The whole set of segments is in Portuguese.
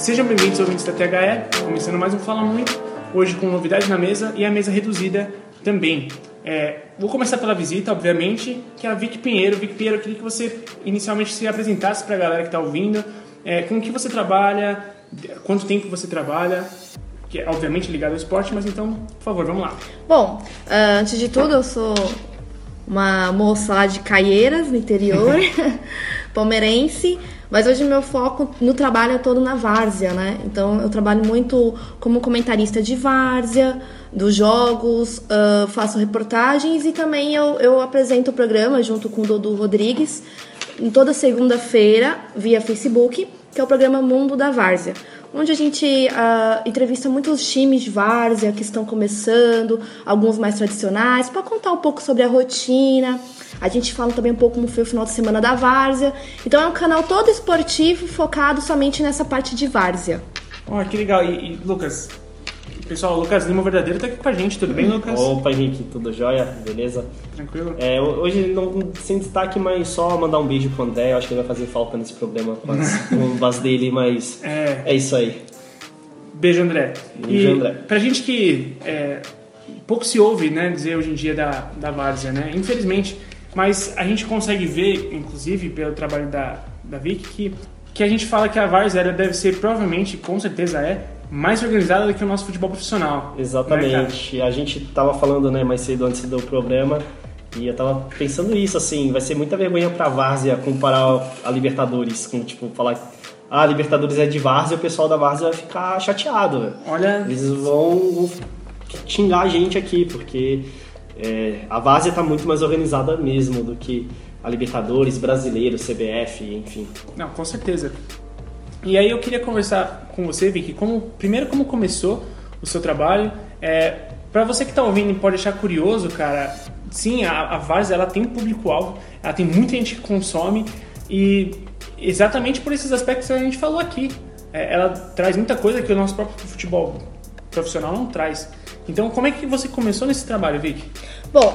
Sejam bem-vindos, ouvintes da THE, começando mais um Fala Muito, hoje com novidades na mesa e a mesa reduzida também. É, vou começar pela visita, obviamente, que é a Vic Pinheiro. Vic Pinheiro, eu queria que você inicialmente se apresentasse para a galera que está ouvindo, é, com o que você trabalha, quanto tempo você trabalha, que é obviamente ligado ao esporte, mas então, por favor, vamos lá. Bom, ah, antes de tudo, eu sou uma moça lá de Caieiras, no interior, palmeirense. Mas hoje meu foco no trabalho é todo na várzea, né? Então eu trabalho muito como comentarista de várzea, dos jogos, uh, faço reportagens e também eu, eu apresento o programa junto com o Dodô Rodrigues toda segunda-feira via Facebook, que é o programa Mundo da Várzea onde a gente uh, entrevista muitos times de várzea que estão começando, alguns mais tradicionais, para contar um pouco sobre a rotina, a gente fala também um pouco como foi o final de semana da Várzea. Então é um canal todo esportivo, focado somente nessa parte de Várzea. Oh, que legal. E, e Lucas, Pessoal, o Lucas Lima verdadeiro tá aqui com a gente, tudo bem, Lucas? Opa, Henrique, tudo jóia? Beleza? Tranquilo? É, hoje não sem destaque, mas só mandar um beijo pro André. Eu acho que ele vai fazer falta nesse problema com as bombas dele, mas é. é isso aí. Beijo, André. Beijo, e André. Pra gente que é, pouco se ouve né, dizer hoje em dia da, da Várzea, né? Infelizmente, mas a gente consegue ver, inclusive pelo trabalho da, da Vic, que, que a gente fala que a Várzea deve ser, provavelmente, com certeza é, mais organizada do que o nosso futebol profissional. Né, Exatamente. Né, a gente tava falando né, mais cedo antes do problema e eu tava pensando isso, assim, vai ser muita vergonha pra Várzea comparar a Libertadores com, tipo, falar ah, a Libertadores é de Várzea, o pessoal da Várzea vai ficar chateado. Olha... Eles vão xingar a gente aqui, porque é, a Várzea está muito mais organizada mesmo do que a Libertadores, Brasileiro, CBF, enfim. Não, com certeza. E aí eu queria conversar com você, Vicky, como, primeiro como começou o seu trabalho. É, para você que está ouvindo e pode achar curioso, cara, sim, a, a ela tem público-alvo, ela tem muita gente que consome e exatamente por esses aspectos que a gente falou aqui. É, ela traz muita coisa que o nosso próprio futebol profissional não traz. Então, como é que você começou nesse trabalho, Vicky? Bom,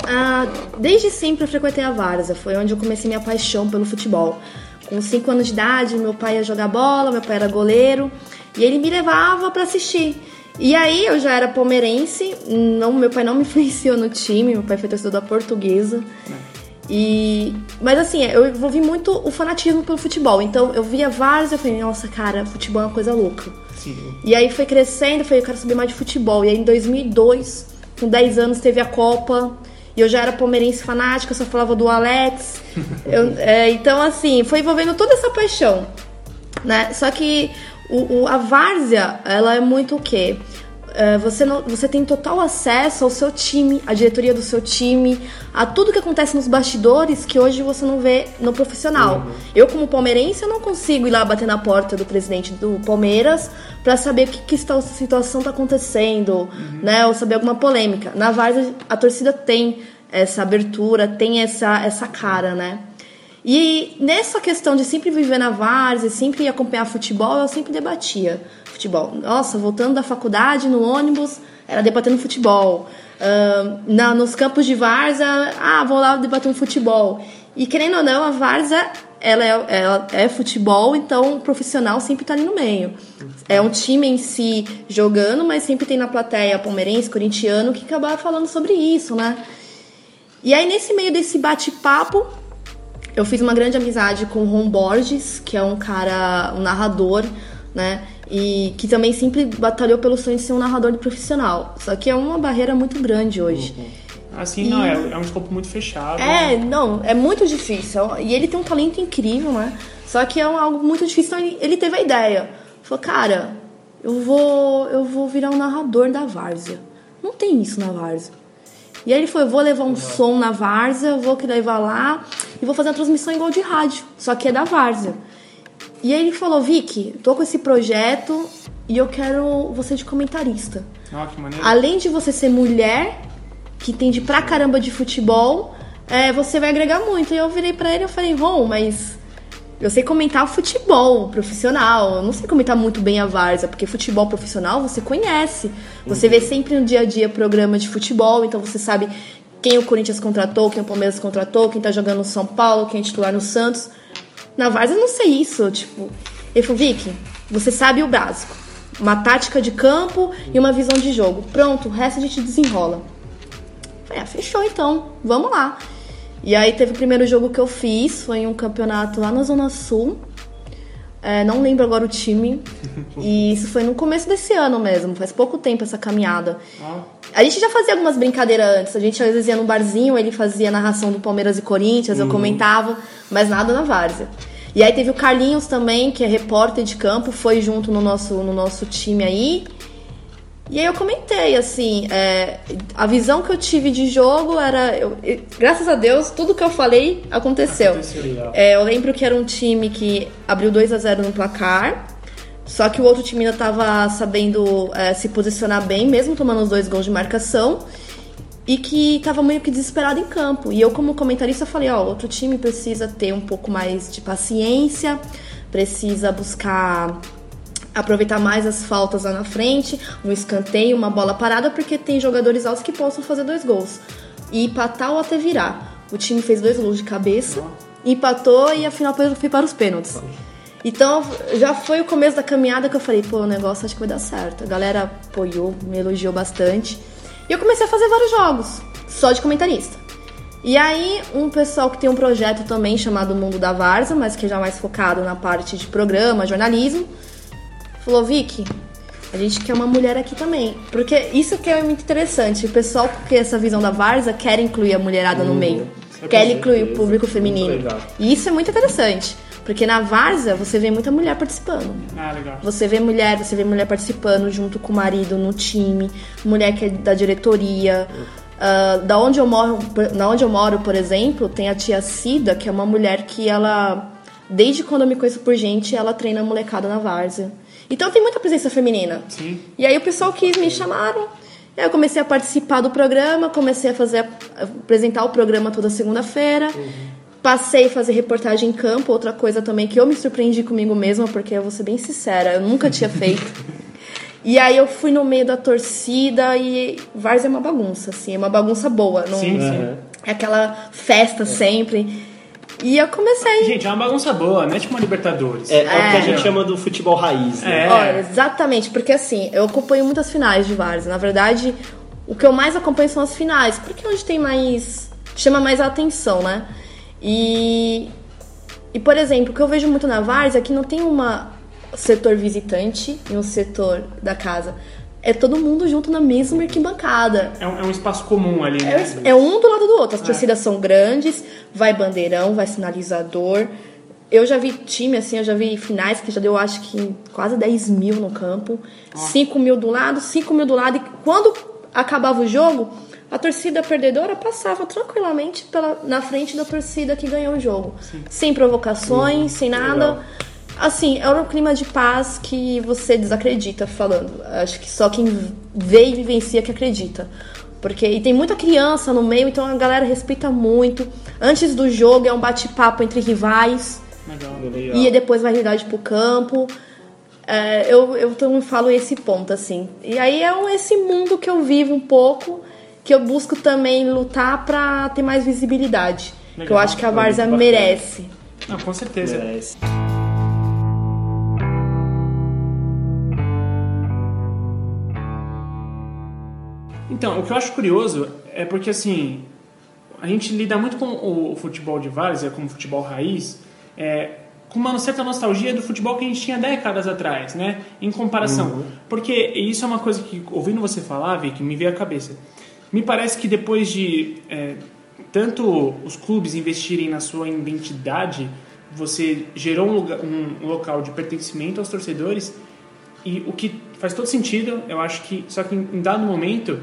desde sempre eu frequentei a Várzea, foi onde eu comecei minha paixão pelo futebol. Com 5 anos de idade, meu pai ia jogar bola, meu pai era goleiro, e ele me levava para assistir. E aí eu já era palmeirense, não, meu pai não me influenciou no time, meu pai foi torcedor da portuguesa. E, mas assim, eu envolvi muito o fanatismo pelo futebol. Então eu via vários e falei, nossa, cara, futebol é uma coisa louca. Sim. E aí foi crescendo, eu falei, eu quero saber mais de futebol. E aí em 2002, com 10 anos, teve a Copa. E eu já era palmeirense fanática, só falava do Alex. eu, é, então, assim, foi envolvendo toda essa paixão. Né? Só que o, o, a várzea, ela é muito o quê? É, você, não, você tem total acesso ao seu time, à diretoria do seu time, a tudo que acontece nos bastidores que hoje você não vê no profissional. Uhum. Eu, como palmeirense, eu não consigo ir lá bater na porta do presidente do Palmeiras para saber o que, que está, situação está acontecendo, uhum. né? Ou saber alguma polêmica. Na Várzea, a torcida tem essa abertura, tem essa, essa cara, né? E nessa questão de sempre viver na várzea, sempre acompanhar futebol, eu sempre debatia futebol. Nossa, voltando da faculdade no ônibus, era debatendo futebol. Uh, na, nos campos de várzea, ah, vou lá debater um futebol. E querendo ou não, a várzea ela é, ela é futebol, então o profissional sempre está ali no meio. É um time em si jogando, mas sempre tem na plateia palmeirense, corintiano, que acaba falando sobre isso, né? E aí, nesse meio desse bate-papo, eu fiz uma grande amizade com o Ron Borges, que é um cara, um narrador, né? E que também sempre batalhou pelo sonho de ser um narrador profissional. Só que é uma barreira muito grande hoje. Uhum. Assim, e... não, é, é, um escopo muito fechado. É, né? não, é muito difícil. E ele tem um talento incrível, né? Só que é um, algo muito difícil. Então ele, ele teve a ideia. Falou, cara, eu vou, eu vou virar um narrador da várzea. Não tem isso na várzea. E aí ele falou, eu vou levar um uhum. som na várzea, vou levar lá e vou fazer uma transmissão igual de rádio, só que é da várzea. E aí ele falou, Vicky, tô com esse projeto e eu quero você de comentarista. Ah, que maneiro. Além de você ser mulher, que entende pra caramba de futebol, é, você vai agregar muito. E eu virei pra ele e falei, Ron, mas eu sei comentar o futebol profissional, eu não sei comentar muito bem a várzea, porque futebol profissional você conhece. Você vê sempre no dia a dia programa de futebol, então você sabe quem o Corinthians contratou, quem o Palmeiras contratou, quem tá jogando no São Paulo, quem é titular no Santos. Na várzea eu não sei isso, tipo. Ele falou, Vicky, você sabe o básico. Uma tática de campo e uma visão de jogo. Pronto, o resto a gente desenrola. Falei, ah, fechou então, vamos lá. E aí teve o primeiro jogo que eu fiz, foi um campeonato lá na Zona Sul. É, não lembro agora o time. E isso foi no começo desse ano mesmo, faz pouco tempo essa caminhada. A gente já fazia algumas brincadeiras antes. A gente às vezes ia no barzinho, ele fazia narração do Palmeiras e Corinthians, eu comentava, mas nada na várzea. E aí teve o Carlinhos também, que é repórter de campo, foi junto no nosso, no nosso time aí. E aí eu comentei, assim, é, a visão que eu tive de jogo era. eu- eu- graças a Deus, tudo que eu falei aconteceu. Aconteceu. É, eu lembro que era um time que abriu 2 a 0 no placar. Só que o outro time ainda tava sabendo é, se posicionar bem, mesmo tomando os dois gols de marcação. E que tava meio que desesperado em campo. E eu, como comentarista, falei: ó, outro time precisa ter um pouco mais de paciência, precisa buscar aproveitar mais as faltas lá na frente, um escanteio, uma bola parada, porque tem jogadores altos que possam fazer dois gols. E empatar ou até virar. O time fez dois gols de cabeça, empatou e afinal foi para os pênaltis. Então já foi o começo da caminhada que eu falei, pô, o negócio acho que vai dar certo. A galera apoiou, me elogiou bastante. E eu comecei a fazer vários jogos, só de comentarista. E aí, um pessoal que tem um projeto também chamado Mundo da Varza, mas que é já mais focado na parte de programa, jornalismo, falou, Vicky, a gente quer uma mulher aqui também. Porque isso que é muito interessante. O pessoal que essa visão da Varza quer incluir a mulherada no meio. Quer incluir o público feminino. E isso é muito interessante. Porque na Varza você vê muita mulher participando. Ah, legal. Você vê mulher, você vê mulher participando junto com o marido no time, mulher que é da diretoria. Ah, da onde eu moro, da onde eu moro, por exemplo, tem a tia Cida, que é uma mulher que ela desde quando eu me conheço por gente, ela treina a molecada na várzea. Então tem muita presença feminina. Sim. E aí o pessoal quis me chamaram. Eu comecei a participar do programa, comecei a fazer a apresentar o programa toda segunda-feira. Passei a fazer reportagem em campo, outra coisa também que eu me surpreendi comigo mesma, porque eu vou ser bem sincera, eu nunca tinha feito. E aí eu fui no meio da torcida e Várzea é uma bagunça, assim, é uma bagunça boa. Não, Sim, sim. É aquela festa sempre. E eu comecei. Gente, é uma bagunça boa, não é tipo uma Libertadores. É, é o que a É. gente chama do futebol raiz, né? É. Olha, exatamente, porque assim, eu acompanho muitas finais de Várzea. Na verdade, o que eu mais acompanho são as finais, porque é onde tem mais. chama mais a atenção, né? E. E, por exemplo, o que eu vejo muito na Várzea é que não tem uma setor visitante e um setor da casa. É todo mundo junto na mesma arquibancada. É um, é um espaço comum ali, né? É, é um do lado do outro. As torcidas são grandes, vai bandeirão, vai sinalizador. Eu já vi time, assim, eu já vi finais que já deu, acho que quase 10 mil no campo. 5 mil do lado, 5 mil do lado. E quando acabava o jogo, a torcida perdedora passava tranquilamente pela, na frente da torcida que ganhou o jogo. Sem provocações, sem nada. Assim, era um clima de paz que você desacredita falando. Acho que só quem vê e vivencia que acredita. Porque e tem muita criança no meio, então a galera respeita muito. Antes do jogo é um bate-papo entre rivais. Legal. Legal. E depois vai realidade pro campo. É, eu, eu também falo esse ponto, assim. E aí é um- esse mundo que eu vivo um pouco, que eu busco também lutar pra ter mais visibilidade. Que eu Legal. acho que a Várzea merece. Não, com certeza. Merece. Então, o que eu acho curioso é porque, assim, a gente lida muito com o, futebol de várzea, como futebol raiz, é, com uma certa nostalgia do futebol que a gente tinha décadas atrás, né? Em comparação. Porque isso é uma coisa que, ouvindo você falar, Vi, que me veio à cabeça. Me parece que depois de é, tanto os clubes investirem na sua identidade, você gerou um, lugar, um local de pertencimento aos torcedores e o que faz todo sentido, eu acho que, só que em dado momento,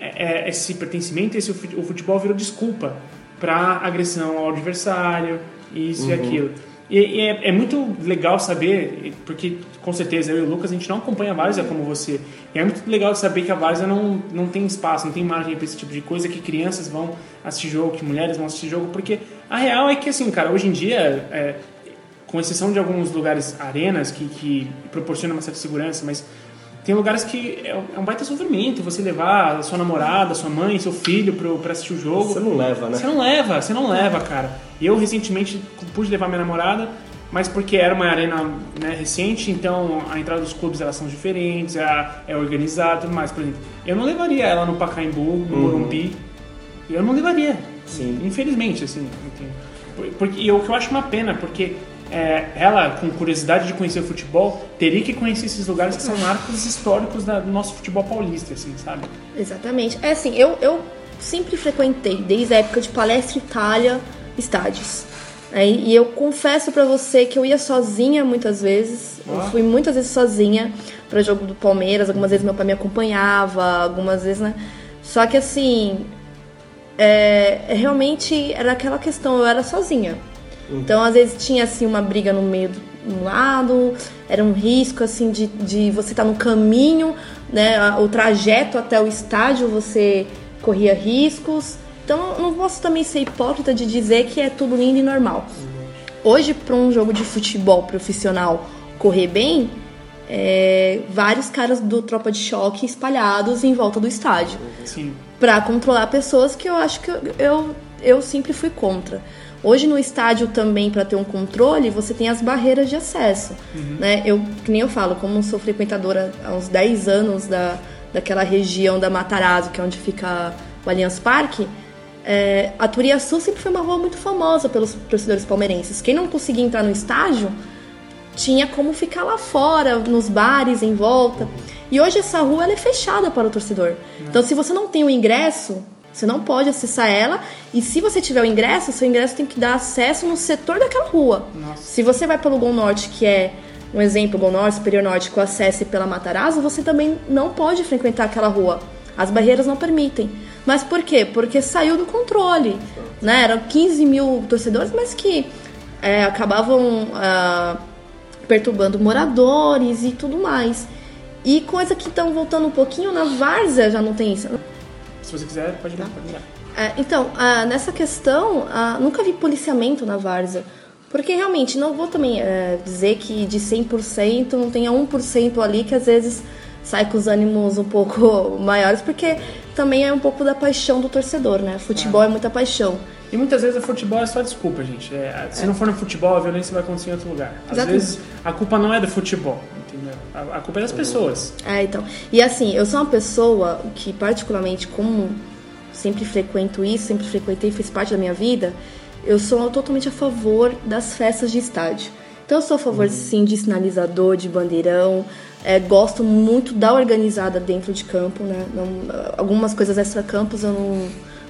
é, é, esse pertencimento, esse, o futebol virou desculpa para agressão ao adversário, isso e aquilo. E, e é, é muito legal saber, porque com certeza eu e o Lucas a gente não acompanha a Várzea como você. E é muito legal saber que a Várzea não, não tem espaço, não tem margem para esse tipo de coisa, que crianças vão assistir jogo, que mulheres vão assistir jogo, porque a real é que, assim, cara, hoje em dia, é, com exceção de alguns lugares, arenas, que, que proporcionam uma certa segurança, mas tem lugares que é um é um baita sofrimento você levar a sua namorada, sua mãe, seu filho pro, pra assistir o jogo. Você não leva, né? Você não leva, você não leva, cara. Eu recentemente pude levar minha namorada mas porque era uma arena né, recente, então a entrada dos clubes elas são diferentes, é, é organizado e tudo mais. Por exemplo, eu não levaria ela no Pacaembu, no Uhum. Morumbi. Eu não levaria. Sim. Infelizmente, assim. Porque, e o que eu acho uma pena, porque é, ela, com curiosidade de conhecer o futebol, teria que conhecer esses lugares que são marcos históricos da- do nosso futebol paulista, assim, sabe? Exatamente. É assim, eu, eu sempre frequentei, desde a época de Palestra Itália, estádios. É, e eu confesso pra você que eu ia sozinha muitas vezes. Eu Ah. fui muitas vezes sozinha pra jogo do Palmeiras. Algumas vezes meu pai me acompanhava, algumas vezes, né? Só que assim, é, é, realmente era aquela questão, eu era sozinha. Então, às vezes tinha assim uma briga no meio do no lado, era um risco assim de, de você estar no caminho, né? O trajeto até o estádio você corria riscos. Então, não posso também ser hipócrita de dizer que é tudo lindo e normal. Hoje, para um jogo de futebol profissional correr bem, é, vários caras do Tropa de Choque espalhados em volta do estádio Sim. para controlar pessoas que eu acho que eu, eu, eu sempre fui contra. Hoje no estádio também, para ter um controle, você tem as barreiras de acesso. Né? Eu, que nem eu falo, como sou frequentadora há uns 10 anos da, daquela região da Matarazzo, que é onde fica o Allianz Parque, é, a Turiaçu sempre foi uma rua muito famosa pelos torcedores palmeirenses. Quem não conseguia entrar no estádio tinha como ficar lá fora, nos bares em volta. E hoje essa rua ela é fechada para o torcedor. Então, se você não tem o ingresso, você não pode acessar ela. E se você tiver o ingresso, seu ingresso tem que dar acesso no setor daquela rua. Nossa. Se você vai pelo Gol Norte, que é um exemplo, Gol Norte, Superior Norte, com acesso pela Matarazzo, você também não pode frequentar aquela rua. As barreiras não permitem. Mas por quê? Porque saiu do controle. Né? Eram 15 mil torcedores, mas que é, acabavam ah, perturbando moradores e tudo mais. E coisa que estão voltando um pouquinho, na Várzea já não tem isso. Se você quiser, pode ir. É, então, ah, nessa questão, ah, nunca vi policiamento na Várzea. Porque realmente, não vou também é, dizer que de 100% não tenha 1% ali que às vezes sai com os ânimos um pouco maiores, porque também é um pouco da paixão do torcedor, né? Futebol é muita paixão. E muitas vezes o futebol é só desculpa, gente. É, se não for no futebol, a violência vai acontecer em outro lugar. Às Exato. vezes a culpa não é do futebol, entendeu? A, a culpa é das pessoas. É, então. E assim, eu sou uma pessoa que, particularmente, como sempre frequento isso, sempre frequentei, fez parte da minha vida, eu sou totalmente a favor das festas de estádio. Então, eu sou a favor, sim, de sinalizador, de bandeirão. é, gosto muito da organizada dentro de campo, né? Não- algumas coisas extra-campos eu não,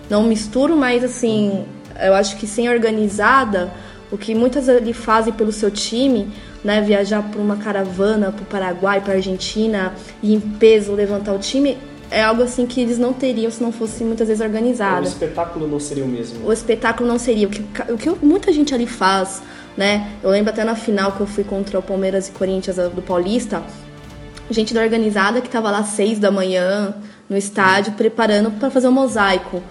não misturo, mas, assim, eu acho que sem organizada, o que muitas ali fazem pelo seu time, né, viajar por uma caravana para o Paraguai, para Argentina e em peso levantar o time, é algo assim que eles não teriam se não fosse muitas vezes O organizado. espetáculo não seria o mesmo. O espetáculo não seria o que, o que muita gente ali faz, né? Eu lembro até na final que eu fui contra o Palmeiras e Corinthians do Paulista, gente da organizada que tava lá às seis da manhã no estádio preparando para fazer o mosaico.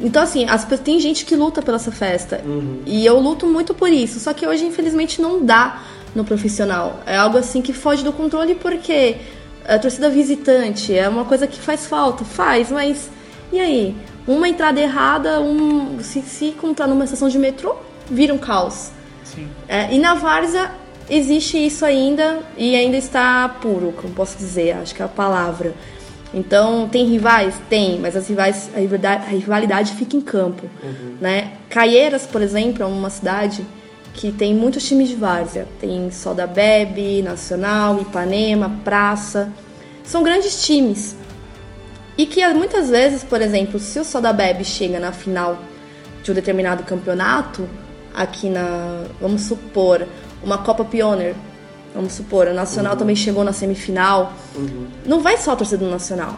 Então, assim, as, tem gente que luta pela essa festa. E eu luto muito por isso. Só que hoje, infelizmente, não dá no profissional. É algo assim que foge do controle porque a torcida visitante é uma coisa que faz falta. Faz, mas e aí? Uma entrada errada, um, se, se encontrar numa estação de metrô, vira um caos. É, e na Várzea existe isso ainda e ainda está puro, como posso dizer, acho que é a palavra. Então, tem rivais? Tem, mas as rivais, a rivalidade, a rivalidade fica em campo. Né? Caieiras, por exemplo, é uma cidade que tem muitos times de várzea. Tem Soda Bebe, Nacional, Ipanema, Praça. São grandes times. E que muitas vezes, por exemplo, se o Soda Bebe chega na final de um determinado campeonato, aqui na, vamos supor, uma Copa Pioneer, vamos supor, a Nacional também chegou na semifinal, não vai só a torcida do Nacional.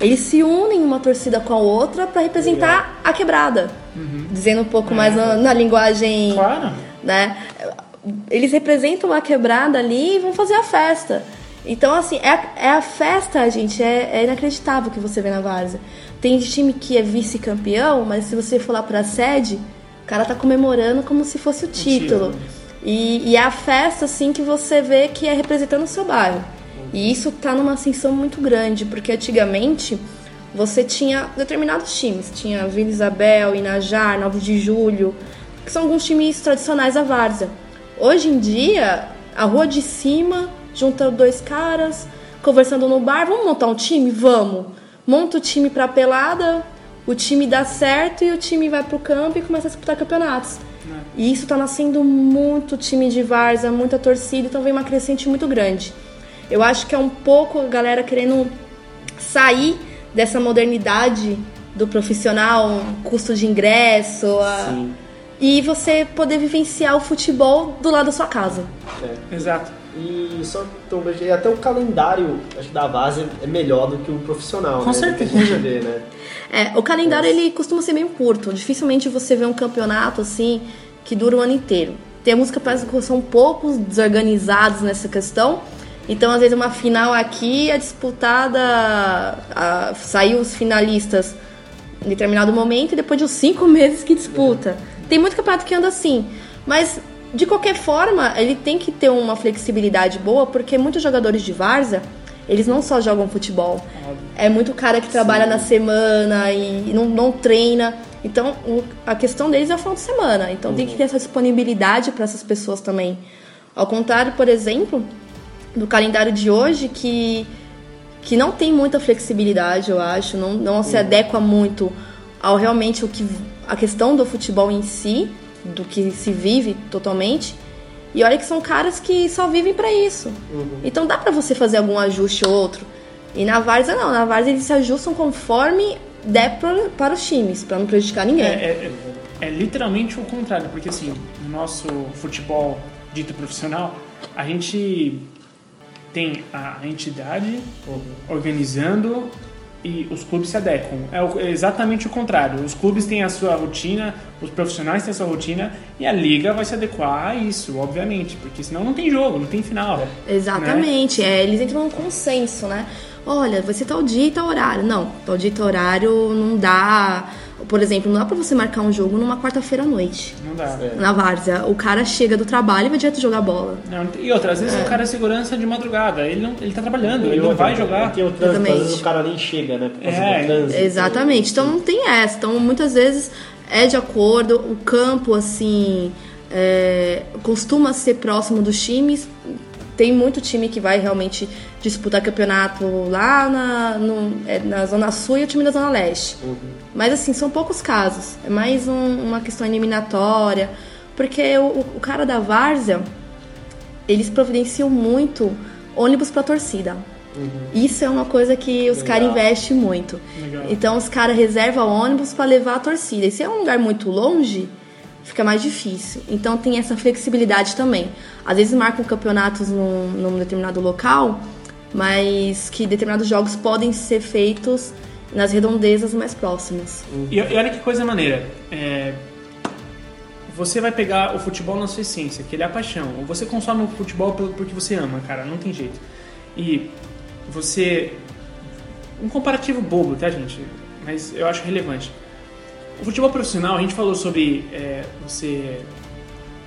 Eles se unem uma torcida com a outra para representar a quebrada. Dizendo um pouco mais na, na linguagem Claro. né? Eles representam a quebrada ali e vão fazer a festa. Então, assim, é, a- é a festa, gente, é, é inacreditável que você vê na Várzea. Tem time que é vice-campeão, mas se você for lá pra sede, o cara tá comemorando como se fosse o título. E, e é a festa, assim, que você vê que é representando o seu bairro. E isso tá numa ascensão muito grande, porque antigamente você tinha determinados times. Tinha Vila Isabel, Inajar, 9 de Julho, que são alguns times tradicionais da Várzea. Hoje em dia, a rua de cima, junta dois caras, conversando no bar, vamos montar um time? Vamos. Monta o time pra pelada, o time dá certo e o time vai pro campo e começa a disputar campeonatos. E isso tá nascendo muito time de Varza, muita torcida, então vem uma crescente muito grande. Eu acho que é um pouco a galera querendo sair dessa modernidade do profissional, custo de ingresso, a- Sim. e você poder vivenciar o futebol do lado da sua casa. É. Exato. E só então, e até o calendário acho que da base é melhor do que o profissional, Com né? Do que certeza. a gente vê, né? É, o calendário ele costuma ser meio curto. Dificilmente você vê um campeonato assim que dura o ano inteiro. Temos campeonatos que são poucos desorganizados nessa questão. Então, às vezes, uma final aqui é disputada. A, saiu os finalistas em determinado momento e depois de uns cinco meses que disputa. Tem muito campeonato que anda assim. Mas, de qualquer forma, ele tem que ter uma flexibilidade boa, porque muitos jogadores de Varza, eles não só jogam futebol. É muito cara que trabalha na semana e não, não treina. Então, o- a questão deles é o final de semana. Então, tem que ter essa disponibilidade para essas pessoas também. Ao contrário, por exemplo, do calendário de hoje, que, que não tem muita flexibilidade, eu acho, não, não se adequa muito ao realmente o que a questão do futebol em si, do que se vive totalmente. E olha que são caras que só vivem para isso. Então dá para você fazer algum ajuste ou outro. E na Varsa não, na Varsa eles se ajustam conforme der pra, para os times, para não prejudicar É, ninguém. é- é literalmente o contrário, porque assim, no nosso futebol dito profissional, a gente tem a entidade organizando e os clubes se adequam. É, é exatamente o contrário. Os clubes têm a sua rotina, os profissionais têm a sua rotina e a liga vai se adequar a isso, obviamente, porque senão não tem jogo, não tem final. né? Exatamente, é, eles entram num consenso, né? Olha, vai ser tal dia e tal horário. Não, tal dia e tal horário não dá. Por exemplo, não dá pra você marcar um jogo numa quarta-feira à noite. Não dá. É. Na várzea, o cara chega do trabalho e vai direto jogar bola. Não, e outra, às vezes o cara é segurança de madrugada, ele, não, ele tá trabalhando, ele não outra, vai jogar. Tem o trânsito, às Exatamente. vezes o cara nem chega, né? Por causa É, do trânsito. Exatamente. Então não tem essa. Então muitas vezes é de acordo. O campo, assim, é, costuma ser próximo dos times. Tem muito time que vai realmente disputar campeonato lá na, no- é, na Zona Sul e o time da Zona Leste. Mas assim, são poucos casos. É mais um- uma questão eliminatória. Porque o, o cara da Várzea, eles providenciam muito ônibus pra torcida. Isso é uma coisa que os caras investem muito. Legal. Então os caras reservam ônibus para levar a torcida. E se é um lugar muito longe, fica mais difícil. Então tem essa flexibilidade também. Às vezes marcam campeonatos num, num determinado local, mas que determinados jogos podem ser feitos nas redondezas mais próximas. E, e olha que coisa maneira. É, você vai pegar o futebol na sua essência, que ele é a paixão. Ou você consome o futebol porque você ama, cara, não tem jeito. E você. Um comparativo bobo, tá, gente? Mas eu acho relevante. O futebol profissional, a gente falou sobre é, você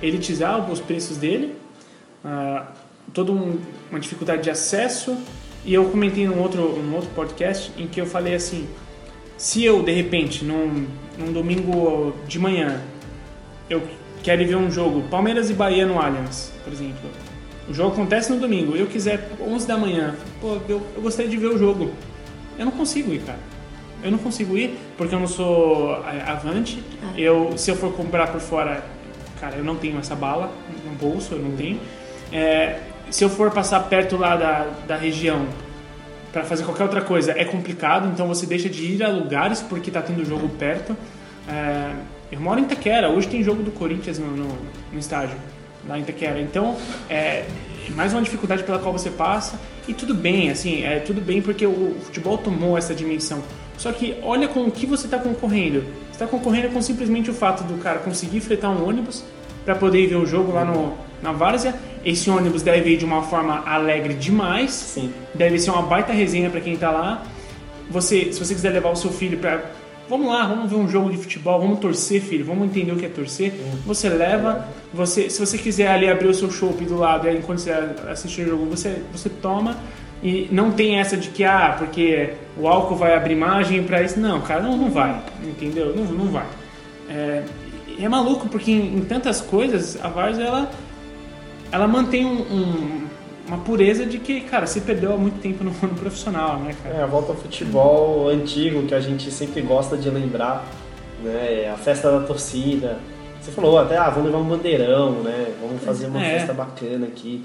elitizar os preços dele, ah, toda um- uma dificuldade de acesso. E eu comentei num outro, num outro podcast em que eu falei assim: se eu, de repente, num, num domingo de manhã, eu quero ver um jogo, Palmeiras e Bahia no Allianz, por exemplo. O jogo acontece no domingo, eu quiser 11 da manhã, pô, eu, eu gostaria de ver o jogo. Eu não consigo ir, cara. Eu não consigo ir porque eu não sou é, avante. Eu, se eu for comprar por fora, cara, eu não tenho essa bala no bolso, eu não tenho. É, se eu for passar perto lá da, da região para fazer qualquer outra coisa é complicado, então você deixa de ir a lugares porque tá tendo jogo perto. É, eu moro em Itaquera, hoje tem jogo do Corinthians no, no, no estádio, lá em Itaquera. Então, é mais uma dificuldade pela qual você passa. E tudo bem, assim, é tudo bem porque o futebol tomou essa dimensão. Só que olha com o que você está concorrendo. Você está concorrendo com simplesmente o fato do cara conseguir fretar um ônibus para poder ir ver o jogo lá no, na Várzea. Esse ônibus deve ir de uma forma alegre demais. Sim. Deve ser uma baita resenha para quem tá lá. Você, se você quiser levar o seu filho para Vamos lá, vamos ver um jogo de futebol, vamos torcer, filho, vamos entender o que é torcer. Você leva, você, se você quiser ali abrir o seu chopp do lado, aí enquanto você assiste o jogo, você, você toma. E não tem essa de que, ah, porque o álcool vai abrir margem para isso. Não, cara, não, não vai, entendeu? Não, não vai. É, é maluco porque em, em tantas coisas a Varsa ela ela mantém um, um, uma pureza de que, cara, se perdeu há muito tempo no, no profissional, né, cara? É, a volta ao futebol antigo que a gente sempre gosta de lembrar, né? A festa da torcida. Você falou até, ah, vamos levar um bandeirão, né? Vamos fazer uma É. festa bacana aqui.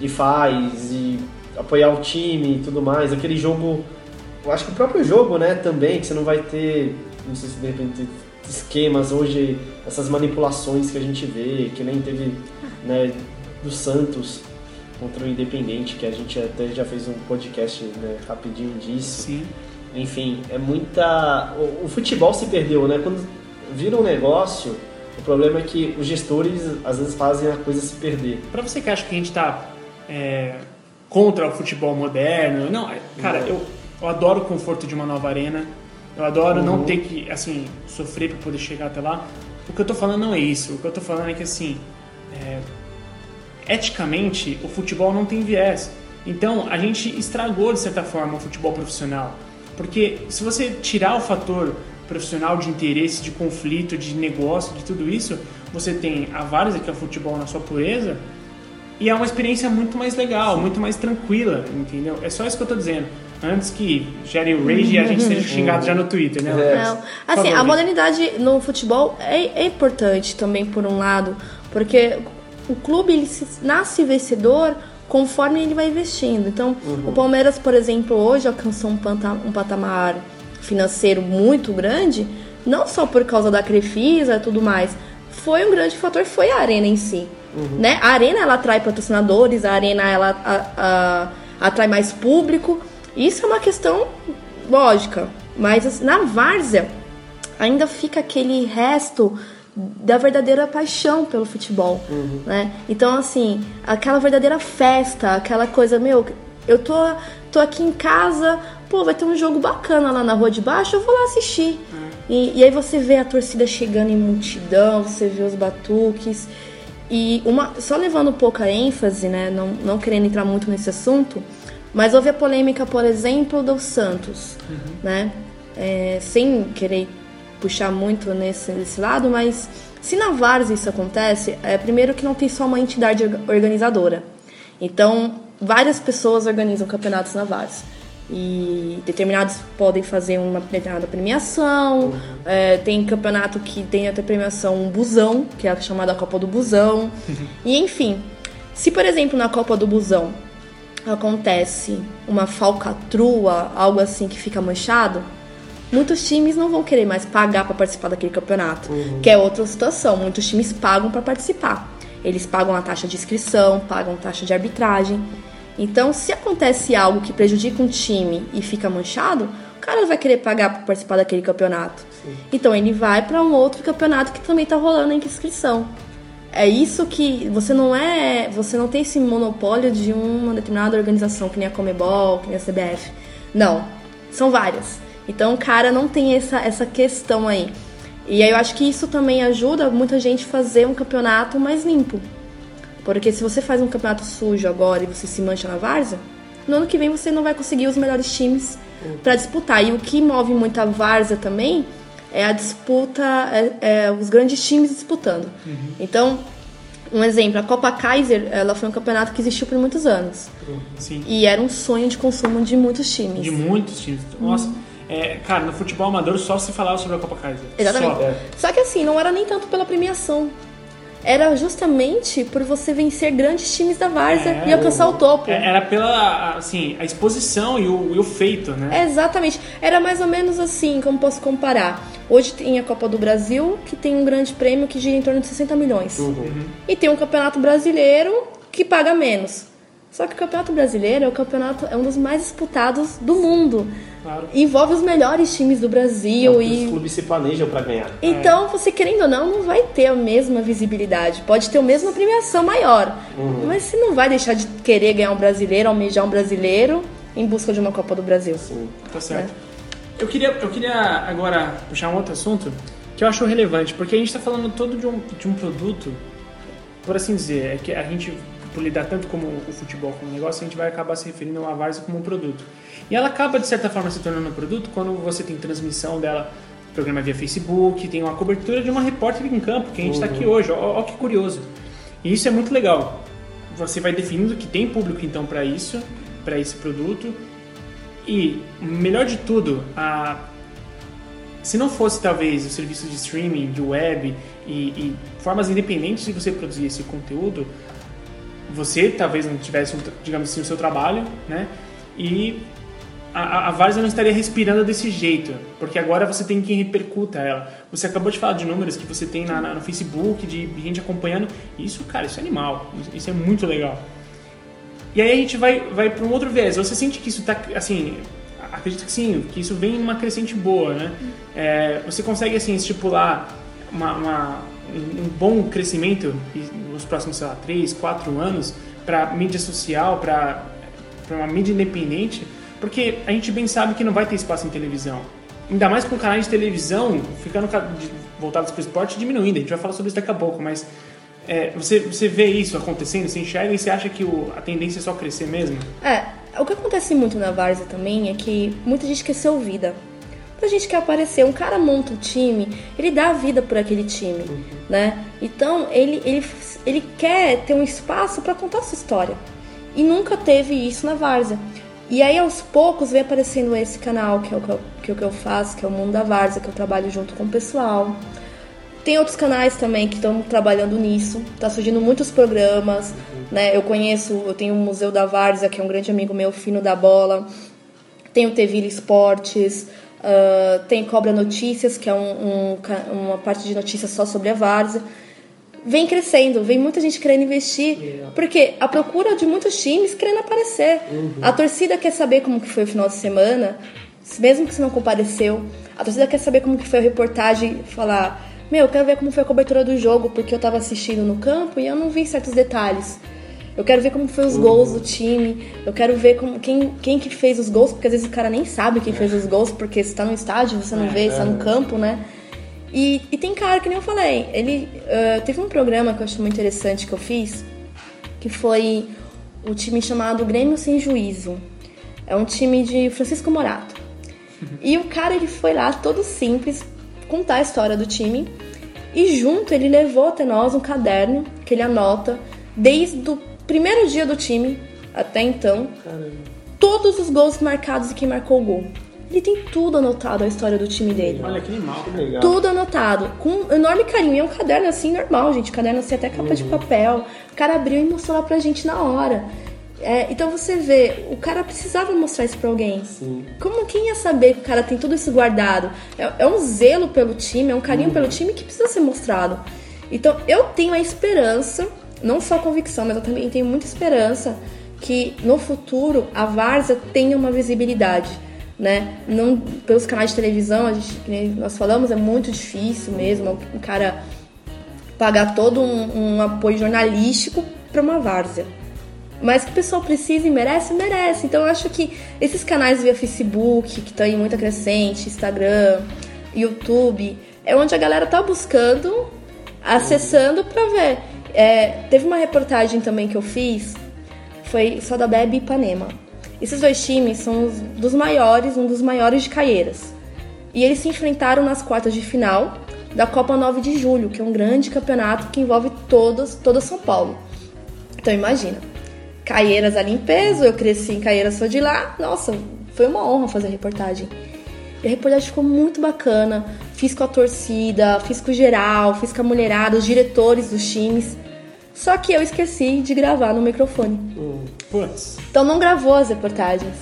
E faz, e apoiar o time e tudo mais. Aquele jogo, eu acho que o próprio jogo, né, também, que você não vai ter, não sei se de repente esquemas hoje, essas manipulações que a gente vê, que nem teve, né, do Santos contra o Independente, que a gente até já fez um podcast né, rapidinho disso. Sim. Enfim, é muita. O, o futebol se perdeu, né? Quando vira um negócio, o problema é que os gestores às vezes fazem a coisa se perder. Pra você que acha que a gente tá é, contra o futebol moderno, não, é- cara, Não. eu, eu adoro o conforto de uma nova arena, eu adoro não Uhum. ter que, assim, sofrer pra poder chegar até lá. O que eu tô falando não é isso, o que eu tô falando é que, assim, é, eticamente, o futebol não tem viés. Então, a gente estragou, de certa forma, o futebol profissional. Porque se você tirar o fator profissional de interesse, de conflito, de negócio, de tudo isso, você tem a várzea, que é o futebol na sua pureza, e é uma experiência muito mais legal, muito mais tranquila, entendeu? É só isso que eu tô dizendo. Antes que gere o rage e a gente seja xingado já no Twitter, né? É. Não. Assim, favor, a modernidade no futebol é, é importante também, por um lado, porque o clube ele se- nasce vencedor conforme ele vai investindo. Então, o Palmeiras, por exemplo, hoje alcançou um, panta- um patamar financeiro muito grande, não só por causa da Crefisa e tudo mais, foi um grande fator, foi a arena em si. Né? A arena ela atrai patrocinadores, a arena ela a- a- atrai mais público. Isso é uma questão lógica, mas assim, na várzea ainda fica aquele resto da verdadeira paixão pelo futebol, né? Então assim, aquela verdadeira festa, aquela coisa, meu, eu tô tô aqui em casa, pô, vai ter um jogo bacana lá na rua de baixo, eu vou lá assistir. E, e aí você vê a torcida chegando em multidão, você vê os batuques. E uma, só levando pouca ênfase, né, não, não querendo entrar muito nesse assunto, mas houve a polêmica, por exemplo, do Santos, né? É, sem querer puxar muito nesse, nesse lado, mas se na Várzea isso acontece, é primeiro que não tem só uma entidade orga- organizadora. Então, várias pessoas organizam campeonatos na Várzea. E determinados podem fazer uma determinada premiação. é, tem campeonato que tem até premiação busão, que é a chamada Copa do Busão. e enfim, se por exemplo na Copa do Busão acontece uma falcatrua, algo assim que fica manchado, muitos times não vão querer mais pagar para participar daquele campeonato, que é outra situação. Muitos times pagam para participar. Eles pagam a taxa de inscrição, pagam taxa de arbitragem. Então, se acontece algo que prejudica um time e fica manchado, o cara vai querer pagar para participar daquele campeonato. Então, ele vai para um outro campeonato que também está rolando em inscrição. É isso que você não é, você não tem esse monopólio de uma determinada organização, que nem a Comebol, que nem a CBF. Não, são várias. Então o cara não tem essa, essa questão aí. E aí eu acho que isso também ajuda muita gente a fazer um campeonato mais limpo. Porque se você faz um campeonato sujo agora e você se mancha na várzea, no ano que vem você não vai conseguir os melhores times para disputar. E o que move muito a várzea também é a disputa, é, é os grandes times disputando. Então, um exemplo, a Copa Kaiser, ela foi um campeonato que existiu por muitos anos. Sim. E era um sonho de consumo de muitos times. De muitos times. Nossa, é, cara, no futebol amador só se falava sobre a Copa Kaiser. Exatamente. Só. Só que assim, não era nem tanto pela premiação. Era justamente por você vencer grandes times da Várzea É, e alcançar o topo. É, Era pela, assim, a exposição e o, e o feito, né? Exatamente. Era mais ou menos assim, como posso comparar. Hoje tem a Copa do Brasil, que tem um grande prêmio que gira em torno de 60 milhões. E tem um campeonato brasileiro que paga menos. Só que o campeonato brasileiro é, o campeonato, é um dos mais disputados do mundo. Claro. Envolve os melhores times do Brasil Os e clubes se planejam para ganhar. Então, você querendo ou não, não vai ter a mesma visibilidade. Pode ter a mesma premiação maior. Mas você não vai deixar de querer ganhar um brasileiro, almejar um brasileiro em busca de uma Copa do Brasil. Tá certo. Eu, queria, eu queria agora puxar um outro assunto que eu acho relevante, porque a gente está falando todo de um, de um produto, por assim dizer, é que a gente, por lidar tanto como o futebol como negócio, a gente vai acabar se referindo a Várzea como um produto. E ela acaba, de certa forma, se tornando um produto quando você tem transmissão dela, programa via Facebook, tem uma cobertura de uma repórter em campo, que a gente está aqui hoje, ó que curioso. E isso é muito legal. você vai definindo que tem público então para isso, para esse produto. E melhor de tudo, a se não fosse talvez o serviço de streaming, de web e, e, formas independentes de você produzir esse conteúdo, você talvez não tivesse, digamos assim, o seu trabalho, né? E a, a Várzea não estaria respirando desse jeito, porque agora você tem quem repercuta ela. Você acabou de falar de números que você tem na, na, no Facebook, de gente acompanhando. Isso, cara, isso é animal. Isso é muito legal. E aí a gente vai, vai para um outro viés. Você sente que isso está, assim, acredito que sim, que isso vem em uma crescente boa, né? É, você consegue, assim, estipular uma, uma, um bom crescimento nos próximos, sei lá, 3, 4 anos para mídia social, para uma mídia independente porque a gente bem sabe que não vai ter espaço em televisão. Ainda mais com canais de televisão ficando voltados para o esporte diminuindo. A gente vai falar sobre isso daqui a pouco, mas é, você, você vê isso acontecendo, você enxerga e você acha que o, a tendência é só crescer mesmo? É, o que acontece muito na Varsa também é que muita gente quer ser ouvida. Muita gente quer aparecer. Um cara monta um time, ele dá a vida por aquele time, uhum. né? Então, ele, ele, ele quer ter um espaço para contar sua história. E nunca teve isso na Várzea. E aí, aos poucos, vem aparecendo esse canal, que é o que eu, que, é o que eu faço, que é o Mundo da Várzea, que eu trabalho junto com o pessoal. Tem outros canais também que estão trabalhando nisso. Tá surgindo muitos programas, né? Eu conheço, eu tenho o Museu da Várzea, que é um grande amigo meu, Fino da Bola. Tem o Teville Esportes. Uh, tem Cobra Notícias, que é um, um, uma parte de notícias só sobre a Várzea vem crescendo, vem muita gente querendo investir, yeah. porque a procura de muitos times querendo aparecer. Uhum. A torcida quer saber como que foi o final de semana, mesmo que você não compareceu. A torcida quer saber como que foi a reportagem, falar, meu, eu quero ver como foi a cobertura do jogo, porque eu estava assistindo no campo e eu não vi certos detalhes. Eu quero ver como foi os uhum. gols do time. Eu quero ver como, quem, quem que fez os gols, porque às vezes o cara nem sabe quem fez os gols, porque você está no estádio, você não é, vê, está no é. campo, né? E, e tem cara, que nem eu falei, ele uh, teve um programa que eu acho muito interessante que eu fiz, que foi o time chamado Grêmio Sem Juízo. É um time de Francisco Morato. Uhum. E o cara, ele foi lá, todo simples, contar a história do time. E junto ele levou até nós um caderno que ele anota desde o primeiro dia do time até então. Caramba. Todos os gols marcados e quem marcou o gol. Ele tem tudo anotado a história do time dele. Olha que animal, que legal. Tudo anotado, com enorme carinho. E é um caderno assim normal, gente. Caderno assim, até capa uhum. de papel. O cara abriu e mostrou lá pra gente na hora. É, então você vê, o cara precisava mostrar isso pra alguém. Sim. Como quem ia saber que o cara tem tudo isso guardado? É, é um zelo pelo time, é um carinho uhum. pelo time que precisa ser mostrado. Então eu tenho a esperança, não só convicção, mas eu também tenho muita esperança que no futuro a Varsa tenha uma visibilidade né? Não pelos canais de televisão, a gente, nós falamos, é muito difícil mesmo o cara pagar todo um, um apoio jornalístico para uma várzea. Mas que o pessoal precisa e merece, merece. Então eu acho que esses canais via Facebook, que estão em muita crescente, Instagram, YouTube, é onde a galera tá buscando, acessando para ver. É, teve uma reportagem também que eu fiz, foi só da Bebe Ipanema. Esses dois times são os dos maiores, um dos maiores de Caieiras. E eles se enfrentaram nas quartas de final da Copa 9 de Julho, que é um grande campeonato que envolve todas, toda São Paulo. Então imagina, Caieiras ali em peso, eu cresci em Caieiras, sou de lá. Nossa, foi uma honra fazer a reportagem. E a reportagem ficou muito bacana. Fiz com a torcida, fiz com o geral, fiz com a mulherada, os diretores dos times. Só que eu esqueci de gravar no microfone. Hum, putz. Então não gravou as reportagens.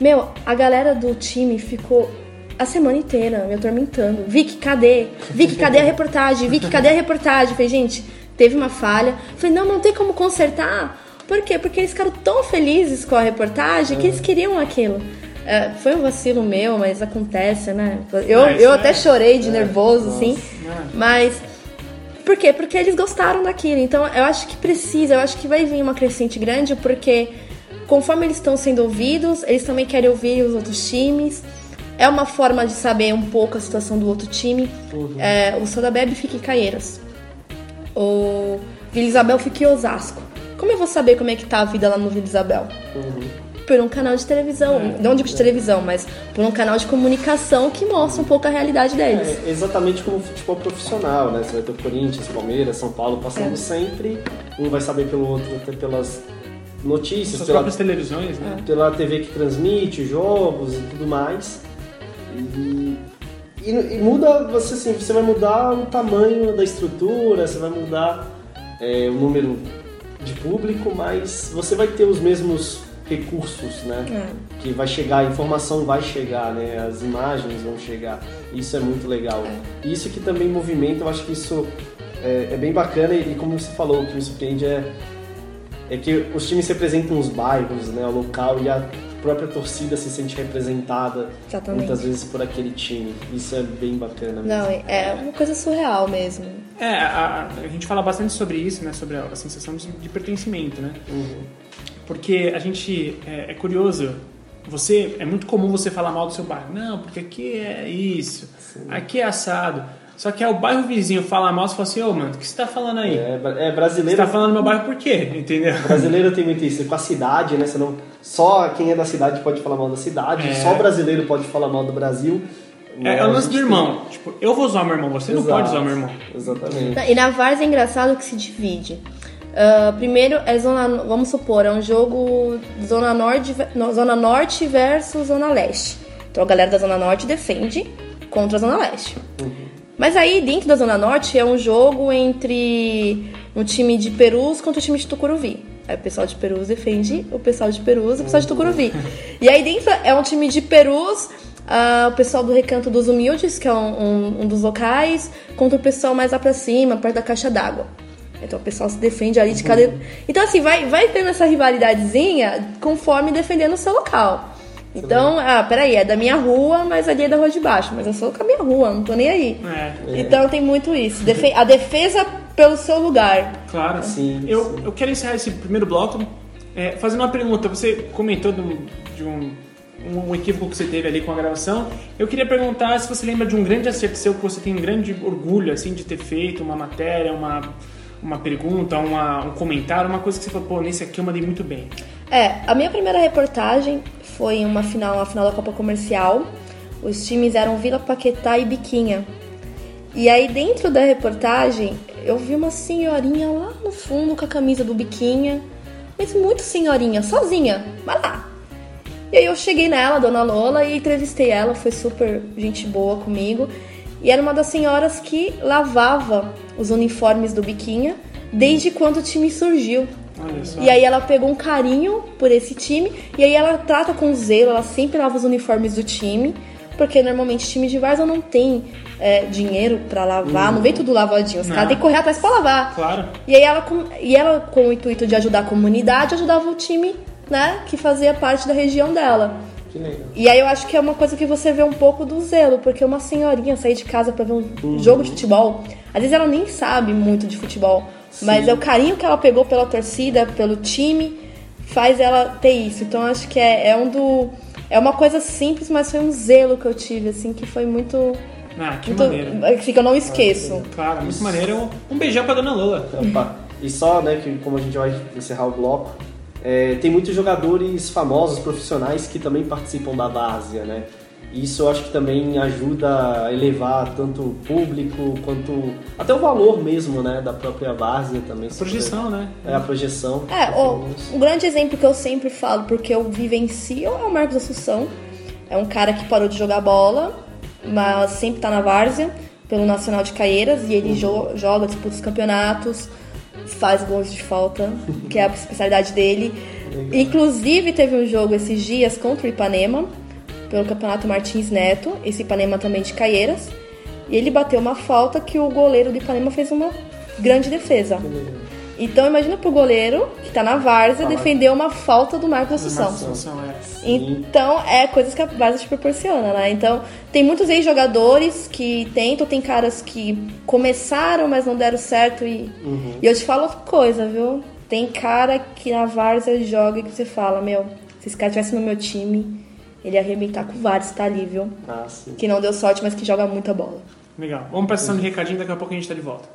Meu, a galera do time ficou a semana inteira me atormentando. Vicky, cadê? Vicky, cadê a reportagem? Vicky, cadê a reportagem? Falei, gente, teve uma falha. Falei, não, não tem como consertar. Por quê? Porque eles ficaram tão felizes com a reportagem que eles queriam aquilo. É, foi um vacilo meu, mas acontece, né? Eu, eu até chorei de é, nervoso, assim. Mas por quê? Porque eles gostaram daquilo. Então eu acho que precisa, eu acho que vai vir uma crescente grande, porque conforme eles estão sendo ouvidos, eles também querem ouvir os outros times. É uma forma de saber um pouco a situação do outro time. Uhum. É, o Soda Bebe fica em Caieiras. O Vila Isabel fica em Osasco. Como eu vou saber como é que tá a vida lá no Vila Isabel? Uhum. Por um canal de televisão. Não digo de televisão, mas por um canal de comunicação que mostra um pouco a realidade deles. É exatamente como o futebol profissional, né? Você vai ter o Corinthians, Palmeiras, São Paulo passando É. sempre. Um vai saber pelo outro até pelas notícias, Suas pela, próprias televisões, né? pela TV que transmite os jogos e tudo mais. E, e, e muda, você assim, você vai mudar o tamanho da estrutura, você vai mudar é, o número de público, mas você vai ter os mesmos recursos, né? É. Que vai chegar, a informação vai chegar, né? As imagens vão chegar. Isso é muito legal. E Isso que também movimenta, eu acho que isso é, é bem bacana e, como você falou, o que me surpreende é, é que os times representam os bairros, né? O local e a própria torcida se sente representada Exatamente. muitas vezes por aquele time. Isso é bem bacana. mesmo. Não, é uma coisa surreal mesmo. É, a, a gente fala bastante sobre isso, né? Sobre a, a sensação de, de pertencimento, né? Uhum. Porque a gente é, é curioso. Você é muito comum você falar mal do seu bairro. Não, porque aqui é isso, aqui é assado. Só que é o bairro vizinho falar mal, você fala assim, ô mano, o que você tá falando aí? É, é Você brasileiro. tá falando do meu bairro por quê? Entendeu? Brasileiro tem muito isso, com a cidade, né? Você não, só quem é da cidade pode falar mal da cidade, É. só brasileiro pode falar mal do Brasil. É, é o lance do irmão. Tipo, eu vou zoar meu irmão, você não Exato. pode zoar meu irmão. Exatamente. E na Várzea é engraçado que se divide. Ah, primeiro é zona, vamos supor, é um jogo zona norte, no- zona norte versus zona leste. Então a galera da zona norte defende contra a zona leste. Mas aí dentro da zona norte é um jogo entre um time de Perus contra o time de Tucuruvi. Aí o pessoal de Perus defende o pessoal de Perus e o pessoal de Tucuruvi. E aí dentro é um time de Perus, ah, o pessoal do Recanto dos Humildes, que é um, um- um dos locais, contra o pessoal mais lá pra cima, perto da caixa d'água. Então o pessoal se defende ali de cada. Então, assim, vai, vai tendo essa rivalidadezinha conforme defendendo o seu local. Então, ah, peraí, é da minha rua, mas ali é da rua de baixo. Mas eu sou com a minha rua, não tô nem aí. É, Então tem muito isso. Defe- a defesa pelo seu lugar. claro. Sim, eu, sim. eu quero encerrar esse primeiro bloco é, fazendo uma pergunta. Você comentou do- de um, um, um equívoco que você teve ali com a gravação. Eu queria perguntar se você lembra de um grande acerto seu que você tem um grande orgulho assim de ter feito, uma matéria, uma, uma pergunta, uma, um comentário, uma coisa que você falou, pô, nesse aqui eu mandei muito bem. É, a minha primeira reportagem foi uma final, a final da Copa Comercial. Os times eram Vila Paquetá e Biquinha. E aí dentro da reportagem, eu vi uma senhorinha lá no fundo com a camisa do Biquinha, mas muito senhorinha, sozinha, vai lá. E aí eu cheguei nela, Dona Lola, e entrevistei ela, foi super gente boa comigo. E era uma das senhoras que lavava os uniformes do Biquinha desde quando o time surgiu. E aí ela pegou um carinho por esse time e aí ela trata com zelo, ela sempre lava os uniformes do time, porque normalmente time de Varsa não tem é, dinheiro pra lavar, não vem tudo lavadinho, os caras têm que correr atrás pra lavar. Claro. E aí ela com, e ela com o intuito de ajudar a comunidade, ajudava o time, né, que fazia parte da região dela. E aí eu acho que é uma coisa que você vê um pouco do zelo, porque uma senhorinha sair de casa pra ver um Uhum. jogo de futebol, às vezes ela nem sabe muito de futebol, mas é o carinho que ela pegou pela torcida, pelo time, faz ela ter isso. Então eu acho que é, é um do. É uma coisa simples, mas foi um zelo que eu tive, assim, que foi muito. Ah, que muito maneiro. assim, que eu não esqueço. Claro, muito maneiro. Um beijão pra Dona Lola. Opa. E só, né, que como a gente vai encerrar o bloco, é, tem muitos jogadores famosos, profissionais, que também participam da várzea, né? E Isso eu acho que também ajuda a elevar tanto o público quanto até o valor mesmo, né, da própria várzea também. Projeção, né? É a projeção. É, Tá isso. um grande exemplo que eu sempre falo, porque eu vivencio, é o Marcos Assunção. É um cara que parou de jogar bola, mas sempre tá na várzea, pelo Nacional de Caieiras, e ele jo- joga, disputa os campeonatos, faz gols de falta, que é a especialidade dele. Inclusive, teve um jogo esses dias contra o Ipanema, pelo Campeonato Martins Neto, esse Ipanema também de Caieiras, e ele bateu uma falta que o goleiro do Ipanema fez uma grande defesa. Então imagina pro goleiro, que tá na várzea, defender uma falta do Marcos Assunção. É. Então, é coisas que a várzea te proporciona, né? Então, tem muitos ex-jogadores que tentam, tem caras que começaram, mas não deram certo e... E eu te falo outra coisa, viu? Tem cara que na várzea joga e que você fala, meu, se esse cara estivesse no meu time, ele ia arrebentar com vários, tá ali, viu? Ah, sim. Que não deu sorte, mas que joga muita bola. Legal. Vamos pra sessão de recadinho, daqui a pouco a gente tá de volta.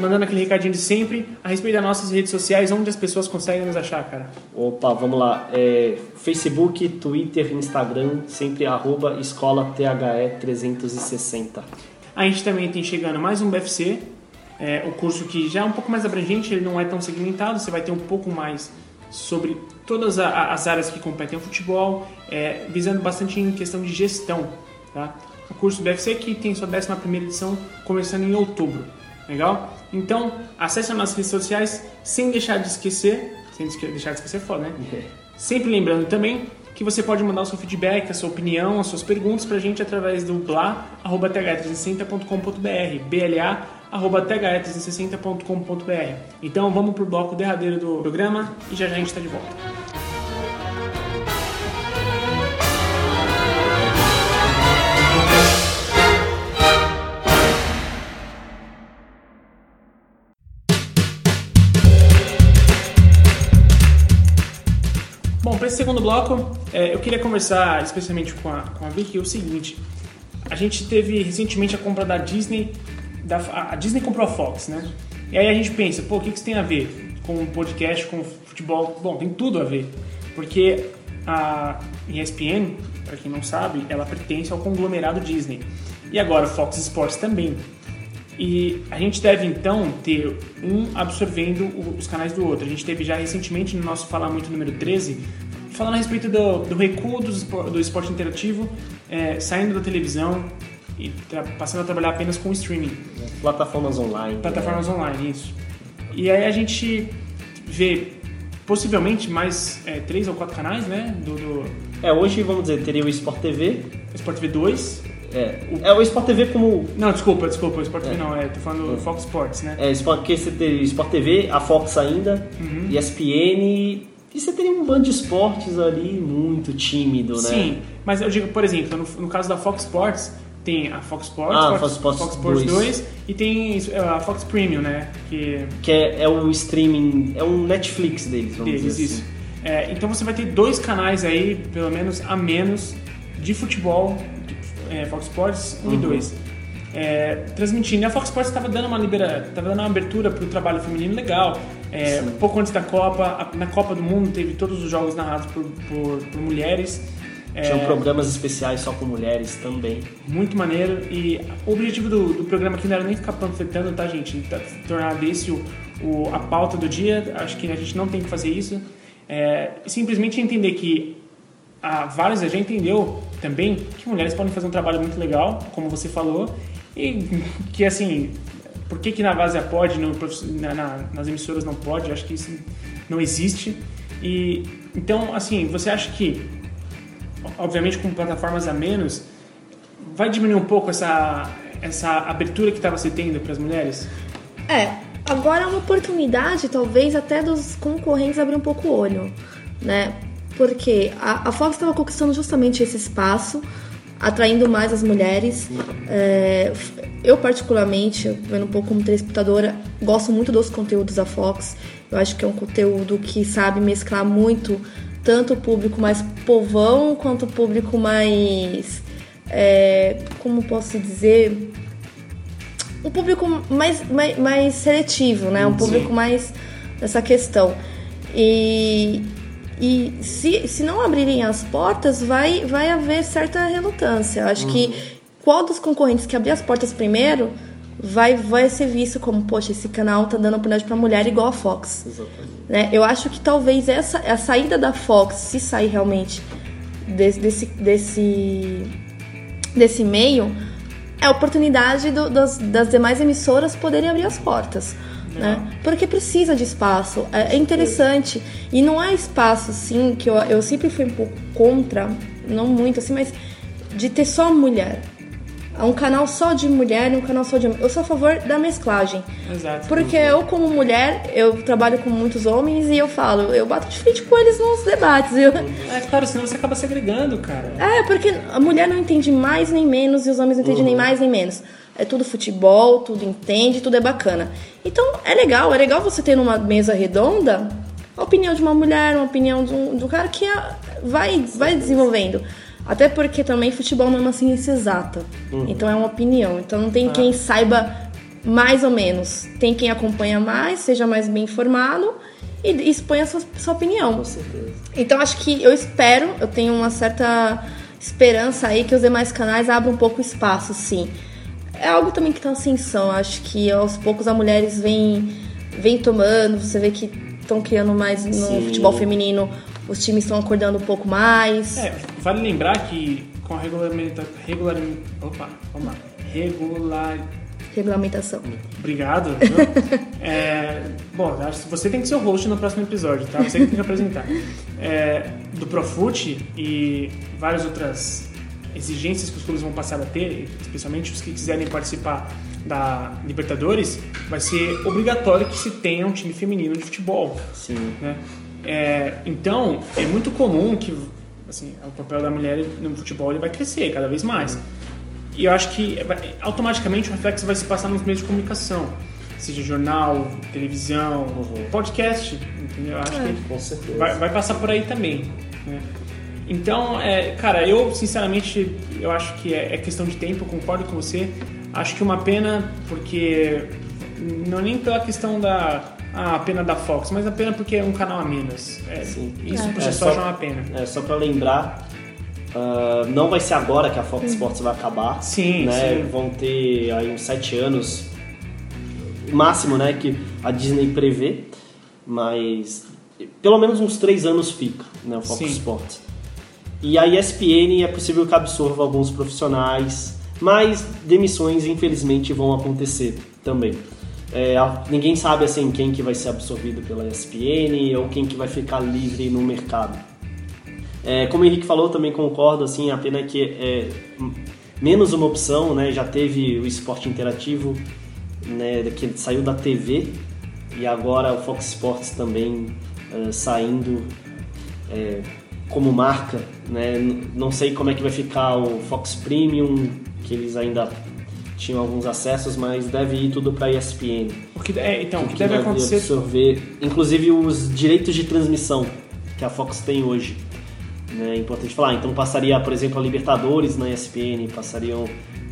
Mandando aquele recadinho de sempre, a respeito das nossas redes sociais, onde as pessoas conseguem nos achar, cara? Opa, vamos lá. É, Facebook, Twitter, Instagram, sempre arroba escola THE 360. A gente também tem chegando mais um BFC, é, o curso que já é um pouco mais abrangente, ele não é tão segmentado, você vai ter um pouco mais sobre todas a, as áreas que competem ao futebol, é, visando bastante em questão de gestão. Tá? O curso BFC que tem sua 11 edição começando em outubro. Legal? Então, acesse as nossas redes sociais sem deixar de esquecer, sem deixar de esquecer foda, né? Uhum. Sempre lembrando também que você pode mandar o seu feedback, a sua opinião, as suas perguntas pra gente através do bla.th360.com.br, bla.th360.com.br. Então vamos pro bloco derradeiro do programa e já já a gente está de volta. Segundo bloco, é, eu queria conversar especialmente com a, com a Vicky o seguinte. A gente teve recentemente a compra da Disney, da, a Disney comprou a Fox, né? E aí a gente pensa, pô, o que, que isso tem a ver com o podcast, com o futebol? Bom, tem tudo a ver. Porque a ESPN, para quem não sabe, ela pertence ao conglomerado Disney. E agora Fox Sports também. E a gente deve então ter um absorvendo os canais do outro. A gente teve já recentemente no nosso Falar Muito número 13 falando a respeito do, do recuo do, do esporte interativo, é, saindo da televisão e passando a trabalhar apenas com streaming. Plataformas online. Plataformas né? online, isso. E aí a gente vê possivelmente mais é, três ou quatro canais, né? Do, do... É, hoje, vamos dizer, teria o Sport TV. Sport TV 2. É, o... é o Sport TV como. Não, desculpa, desculpa, o Sport TV é. não, é, tô falando do é. Fox Sports, né? É, porque você tem Sport TV, a Fox ainda, uhum. ESPN e você teria um bando de esportes ali muito tímido, né? Sim, mas eu digo, por exemplo, no, no caso da Fox Sports, tem a Fox Sports, ah, Fox, Fox, Fox Sports 2. 2. e tem a Fox Premium, né? Que, que é, é o streaming, é um Netflix deles, vamos deles, dizer assim. Isso. É, então você vai ter dois canais aí, pelo menos a menos, de futebol, é, Fox Sports 1 uhum. e 2. É, transmitindo. E a Fox Sports estava dando uma libera, estava dando uma abertura para o trabalho feminino legal. É, um pouco antes da Copa, na Copa do Mundo teve todos os jogos narrados por, por, por mulheres. Tinham é, programas especiais só com mulheres também. Muito maneiro. E o objetivo do, do programa aqui não era nem ficar panfletando, tá, gente? Tá, tornar desse o, o, a pauta do dia. Acho que a gente não tem que fazer isso. É, simplesmente entender que a Vários já entendeu também que mulheres podem fazer um trabalho muito legal, como você falou, e que assim, por que, que na Várzea pode, no, na, na, nas emissoras não pode? Acho que isso não existe. E então, assim, você acha que, obviamente, com plataformas a menos, vai diminuir um pouco essa, essa abertura que estava se tendo para as mulheres? É, agora é uma oportunidade, talvez, até dos concorrentes abrir um pouco o olho, né? Porque a, a Fox estava conquistando justamente esse espaço atraindo mais as mulheres. É, eu, particularmente, vendo um pouco como telespectadora, gosto muito dos conteúdos da Fox. Eu acho que é um conteúdo que sabe mesclar muito tanto o público mais povão quanto o público mais. É, como posso dizer? Um público mais, mais, mais seletivo, né? Um público mais nessa questão. E, e se, se não abrirem as portas, vai, vai haver certa relutância. Eu acho uhum. que qual dos concorrentes que abrir as portas primeiro vai, vai ser visto como, poxa, esse canal tá dando oportunidade para mulher igual a Fox. Né? Eu acho que talvez essa a saída da Fox, se sair realmente desse, desse, desse, desse meio, é a oportunidade do, das, das demais emissoras poderem abrir as portas. Né? Porque precisa de espaço, é, é interessante. E não há espaço, assim, que eu, eu sempre fui um pouco contra, não muito assim, mas de ter só mulher. Um canal só de mulher e um canal só de homem. Eu sou a favor da mesclagem. Exato. Porque eu, como mulher, eu trabalho com muitos homens e eu falo, eu bato de frente com eles nos debates. Eu... É claro, senão você acaba segregando, cara. É, porque a mulher não entende mais nem menos e os homens não entendem uhum. nem mais nem menos é tudo futebol, tudo entende, tudo é bacana. Então é legal, é legal você ter numa mesa redonda a opinião de uma mulher, uma opinião de um, de um cara que é, vai, vai desenvolvendo. Até porque também futebol não é uma ciência exata. Uhum. Então é uma opinião. Então não tem ah. quem saiba mais ou menos. Tem quem acompanha mais, seja mais bem informado e exponha a sua, sua opinião. Com certeza. Então acho que eu espero, eu tenho uma certa esperança aí que os demais canais abram um pouco espaço, sim. É algo também que está em ascensão, acho que aos poucos as mulheres vêm, vêm tomando, você vê que estão criando mais no Sim. futebol feminino, os times estão acordando um pouco mais. É, vale lembrar que com a regulamenta, regular, opa, vamos lá, regular, Regulamentação. obrigado. É, bom, acho que você tem que ser o host no próximo episódio, tá? Você que tem que apresentar. É, do Profut e várias outras exigências que os clubes vão passar a ter, especialmente os que quiserem participar da Libertadores, vai ser obrigatório que se tenha um time feminino de futebol. Sim. né? É, então, é muito comum que assim, o papel da mulher no futebol ele vai crescer cada vez mais. E eu acho que vai- automaticamente o reflexo vai se passar nos meios de comunicação, seja jornal, televisão, podcast, entendeu? Eu acho que Com certeza. vai, vai passar por aí também. né? Então, é, cara, eu sinceramente eu acho que é, é questão de tempo, concordo com você. Acho que uma pena porque não é nem pela questão da a pena da Fox, mas a pena porque é um canal a menos. É, Sim. Isso por É, si só só- já é uma pena. É, só pra lembrar, ah, não vai ser agora que a Fox Sports vai acabar. Sim, né? sim. Vão ter aí uns sete anos máximo, né? Que a Disney prevê, mas pelo menos uns três anos fica, né? O Fox Sim. Sports. E a ESPN é possível que absorva alguns profissionais, mas demissões infelizmente vão acontecer também. É, ninguém sabe assim quem que vai ser absorvido pela ESPN ou quem que vai ficar livre no mercado. É, como o Henrique falou, também concordo, assim, a pena é que é menos uma opção, né? Já teve o esporte interativo, né, que saiu da TV e agora o Fox Sports também eh, saindo eh, como marca, né? Não sei como é que vai ficar o Fox Premium, que eles ainda tinham alguns acessos, mas deve ir tudo para ESPN. O que, é, então, o que que deve acontecer absorver, inclusive os direitos de transmissão que a Fox tem hoje. né? É importante falar. Então passaria, por exemplo, a Libertadores na ESPN, passariam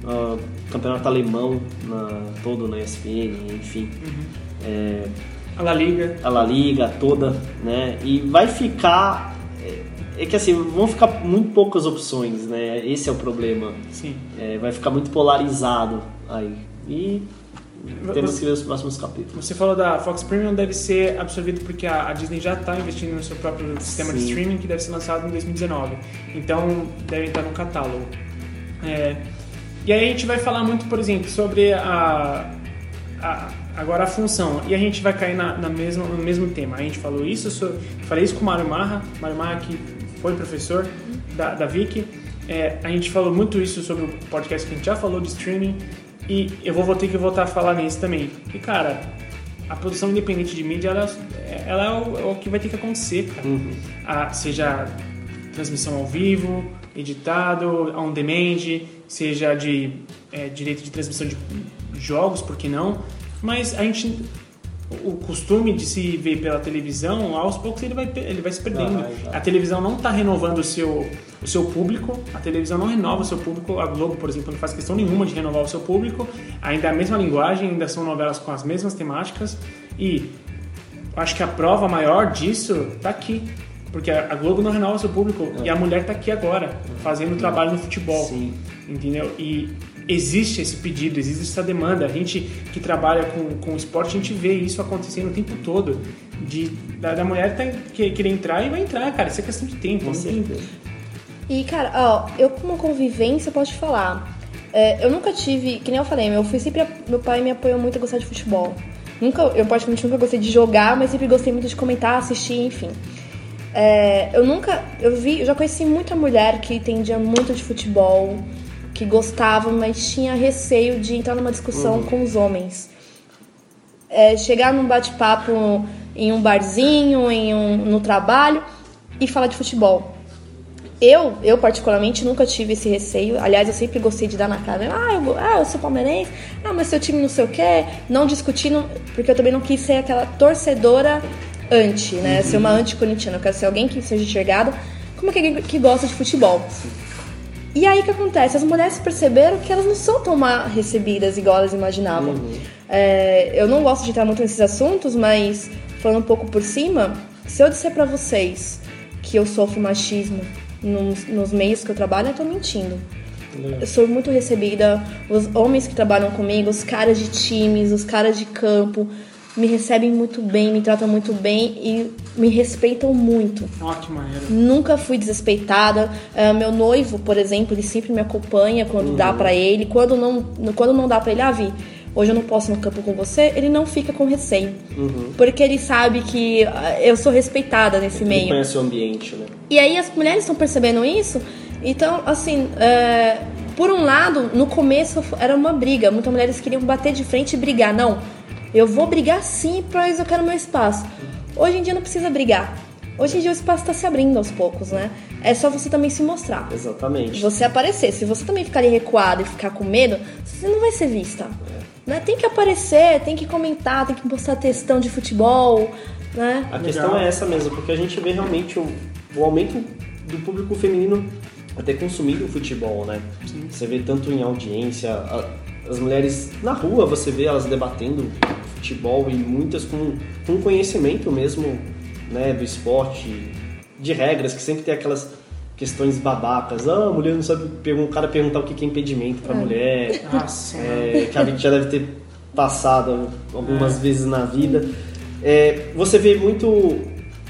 ah, campeonato alemão na, todo na ESPN, enfim. É, a La Liga. a La Liga toda, né? E vai ficar. É, que assim, vão ficar muito poucas opções, né? Esse é o problema. Sim. É, vai ficar muito polarizado aí. E temos que ver os próximos capítulos. Você falou da Fox Premium deve ser absorvido porque a, Disney já está investindo no seu próprio sistema de Sim. streaming que deve ser lançado em 2019. Então deve estar no catálogo. É, e aí a gente vai falar muito, por exemplo, sobre a, a- agora a função. E a gente vai cair na, na mesma, no mesmo tema. A gente falou isso, so- falei isso com o Mário Marra, Mário Marra que foi professor da, da Vic. É, a gente falou muito isso sobre o podcast que a gente já falou de streaming. E eu vou, vou ter que voltar a falar nisso também. E cara, a produção independente de mídia, ela, ela é, o, é o que vai ter que acontecer, cara. Ah, seja transmissão ao vivo, editado, on demand, seja de é, direito de transmissão de jogos, por que não? Mas a gente o costume de se ver pela televisão, aos poucos ele vai, ele vai se perdendo. Vai. A televisão não está renovando o seu, o seu público, a televisão não renova o seu público, a Globo, por exemplo, não faz questão nenhuma de renovar o seu público, ainda é a mesma linguagem, ainda são novelas com as mesmas temáticas e acho que a prova maior disso tá aqui. Porque a Globo não renova seu público e a mulher tá aqui agora, fazendo trabalho no futebol. Sim. Entendeu? E existe esse pedido, existe essa demanda. A gente que trabalha com, com esporte, a gente vê isso acontecendo o tempo todo. De, da, da mulher tá, que, querer entrar e vai entrar, cara. Isso é questão de tempo. Com não tem- certeza. E, cara, ó, eu como convivência posso te falar. é, eu nunca tive, que nem eu falei, eu fui sempre. Meu pai me apoiou muito a gostar de futebol. Nunca, eu praticamente nunca gostei de jogar, mas sempre gostei muito de comentar, assistir, enfim. É, eu nunca. Eu vi, eu já conheci muita mulher que entendia muito de futebol, que gostava, mas tinha receio de entrar numa discussão com os homens. É, chegar num bate-papo em um barzinho, em um, no trabalho e falar de futebol. Eu, eu particularmente nunca tive esse receio. Aliás, eu sempre gostei de dar na cara. Ah, eu, ah, eu sou palmeirense. Ah, mas seu time não sei o quê. Não discutindo, porque eu também não quis ser aquela torcedora anti, né? Ser uma anti-corintiana. Eu quero ser alguém que seja enxergada como alguém que gosta de futebol. E aí o que acontece? As mulheres perceberam que elas não são tão mal recebidas igual elas imaginavam. É, eu não gosto de entrar muito nesses assuntos, mas falando um pouco por cima, se eu disser pra vocês que eu sofro machismo nos, nos meios que eu trabalho, eu tô mentindo. Eu sou muito recebida, os homens que trabalham comigo, os caras de times, os caras de campo, me recebem muito bem, me tratam muito bem e me respeitam muito. Ótima. Nunca fui desrespeitada. Uh, meu noivo, por exemplo, ele sempre me acompanha quando dá pra ele. Quando não, quando não dá pra ele, ah, Vi, hoje eu não posso ir no campo com você, ele não fica com receio. Porque ele sabe que ah, eu sou respeitada nesse Ele meio. conhece o ambiente, né? E aí as mulheres estão percebendo isso. Então, assim, é, por um lado, no começo era uma briga. Muitas mulheres queriam bater de frente e brigar. Não, eu vou brigar sim, pois eu quero meu espaço. Hoje em dia não precisa brigar. Hoje em dia o espaço está se abrindo aos poucos, né? É só você também se mostrar. Exatamente. Você aparecer. Se você também ficar ali recuado e ficar com medo, você não vai ser vista. Né? Tem que aparecer, tem que comentar, tem que mostrar textão de futebol, né? A questão é essa mesmo, porque a gente vê realmente o, o aumento do público feminino até consumindo o futebol, né? Você vê tanto em audiência, a- as mulheres na rua, você vê elas debatendo futebol e muitas com, com conhecimento mesmo, né, do esporte, de regras, que sempre tem aquelas questões babacas. Ah, a mulher não sabe, o cara perguntar o que é impedimento pra mulher. Nossa, É, que a gente já deve ter passado algumas vezes na vida. É, você vê muito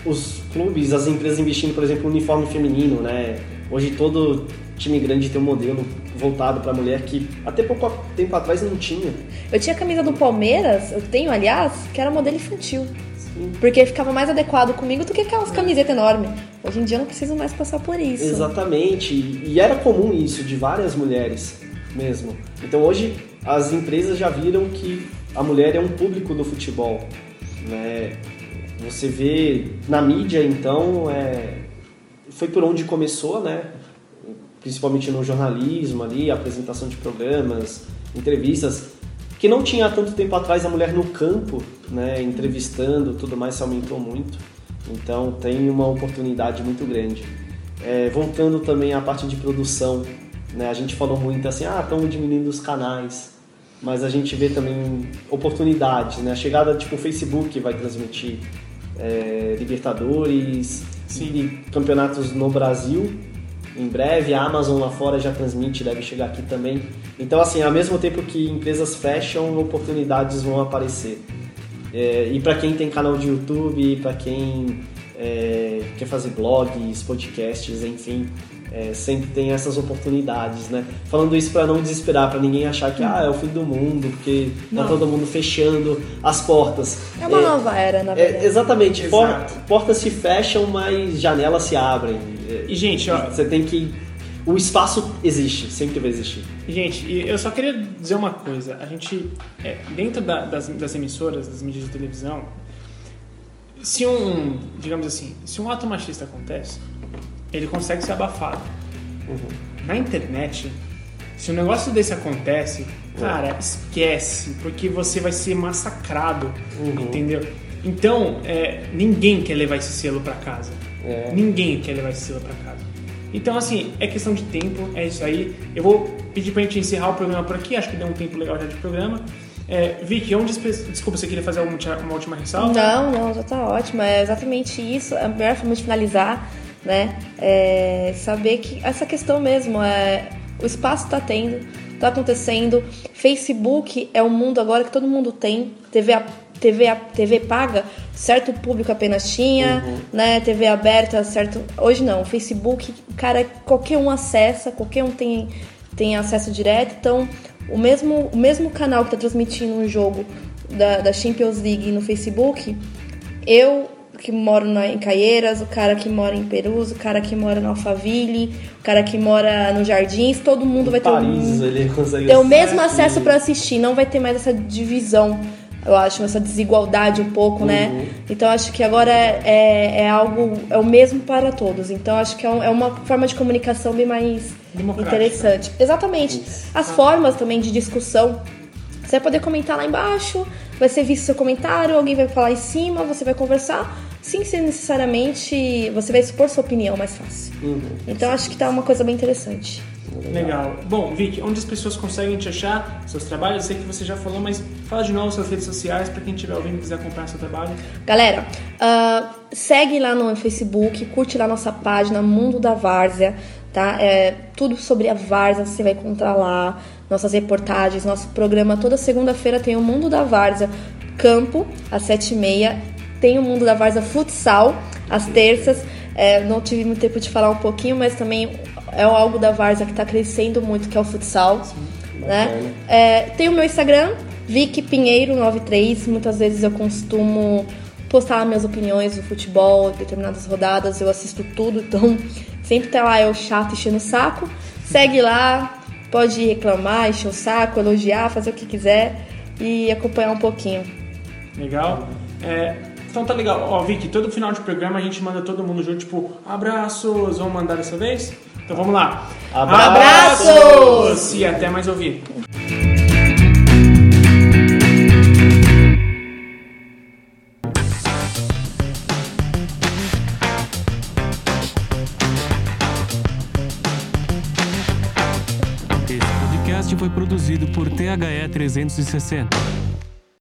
os clubes, as empresas investindo, por exemplo, no uniforme feminino, né? Hoje todo time grande tem um modelo voltado para mulher que até pouco tempo atrás não tinha. Eu tinha a camisa do Palmeiras, eu tenho, aliás, que era modelo infantil. Porque ficava mais adequado comigo do que aquelas camisetas enormes. Hoje em dia eu não preciso mais passar por isso. Exatamente. E era comum isso de várias mulheres mesmo. Então hoje as empresas já viram que a mulher é um público do futebol. Né? Você vê na mídia, então, é... foi por onde começou, né? Principalmente no jornalismo ali, apresentação de programas, entrevistas, que não tinha há tanto tempo atrás a mulher no campo, né, entrevistando, tudo mais se aumentou muito. Então tem uma oportunidade muito grande. É, voltando também à parte de produção, né, a gente falou muito assim, ah, estão diminuindo os canais, mas a gente vê também oportunidades, né, a chegada tipo o Facebook vai transmitir é, Libertadores e campeonatos no Brasil em breve. A Amazon lá fora já transmite, deve chegar aqui também. Então, assim, ao mesmo tempo que empresas fecham, oportunidades vão aparecer. É, e para quem tem canal de YouTube, para quem é, quer fazer blogs, podcasts, enfim, é, sempre tem essas oportunidades, né? Falando isso para não desesperar, para ninguém achar que ah, é o fim do mundo, porque tá Não. todo mundo fechando as portas. É uma nova era, na É, verdade. exatamente. Por- portas se fecham, mas janelas se abrem. E, gente, ó, Você tem que. O espaço existe, sempre vai existir. Gente, eu só queria dizer uma coisa. A gente, é, dentro da- das, das emissoras, das mídias de televisão, se um, digamos assim, se um ato machista acontece, ele consegue ser abafado. Na internet, se um negócio desse acontece, cara, esquece, porque você vai ser massacrado, entendeu? Então, é, ninguém quer levar esse selo pra casa. É. Ninguém quer levar esse selo pra casa. Então, assim, é questão de tempo, é isso aí. Eu vou pedir pra gente encerrar o programa por aqui, acho que deu um tempo legal já de programa. É, Vicky, onde, desculpa, você queria fazer uma, última- uma última ressalva? Não, não, já tá ótimo. É exatamente isso. A melhor forma de finalizar, né? É saber que essa questão mesmo é o espaço tá tendo, tá acontecendo. Facebook é um mundo agora que todo mundo tem. TV, a- TV, TV paga, certo público apenas tinha, né? TV aberta, certo. Hoje não. Facebook, cara, qualquer um acessa, qualquer um tem, tem acesso direto. Então, o mesmo, o mesmo canal que tá transmitindo um jogo da, da Champions League no Facebook, eu que moro na, em Caieiras, o cara que mora em Perus, o cara que mora no Alphaville, o cara que mora no Jardins, todo mundo vai ter, Paris, consegue. ter o mesmo acesso para assistir, não vai ter mais essa divisão, eu acho, essa desigualdade um pouco, né? Então acho que agora é, é, é algo, é o mesmo para todos. Então acho que é, um- é uma forma de comunicação bem mais interessante. Exatamente. As formas também de discussão você vai poder comentar lá embaixo, vai ser visto seu comentário, alguém vai falar em cima, você vai conversar, sem ser necessariamente. Você vai expor sua opinião mais fácil. Uhum. Então acho que tá uma coisa bem interessante. Legal. Bom, Vic, onde as pessoas conseguem te achar, seus trabalhos? Eu sei que você já falou, mas fala de novo suas redes sociais para quem estiver ouvindo e quiser acompanhar seu trabalho. Galera, uh, segue lá no Facebook, curte lá nossa página Mundo da Várzea, tá? É, tudo sobre a Várzea você vai encontrar lá, nossas reportagens, nosso programa. Toda segunda-feira tem o Mundo da Várzea Campo, às sete e meia. Tem o Mundo da Várzea Futsal, às terças. É, não tive muito tempo de falar um pouquinho, mas também é algo da Várzea que está crescendo muito, que é o futsal. Sim, né? É, tem o meu Instagram, Vicky Pinheiro93. Muitas vezes eu costumo postar minhas opiniões do futebol, determinadas rodadas, eu assisto tudo, então sempre tá lá eu chato enchendo o saco. Segue lá, pode reclamar, encher o saco, elogiar, fazer o que quiser e acompanhar um pouquinho. Legal. É, então tá legal. Ó, Vicky, todo final de programa a gente manda todo mundo junto, tipo, abraços, vamos mandar dessa vez? Então vamos lá. Abraços! abraços! E até mais ouvir. Esse podcast foi produzido por THE 360.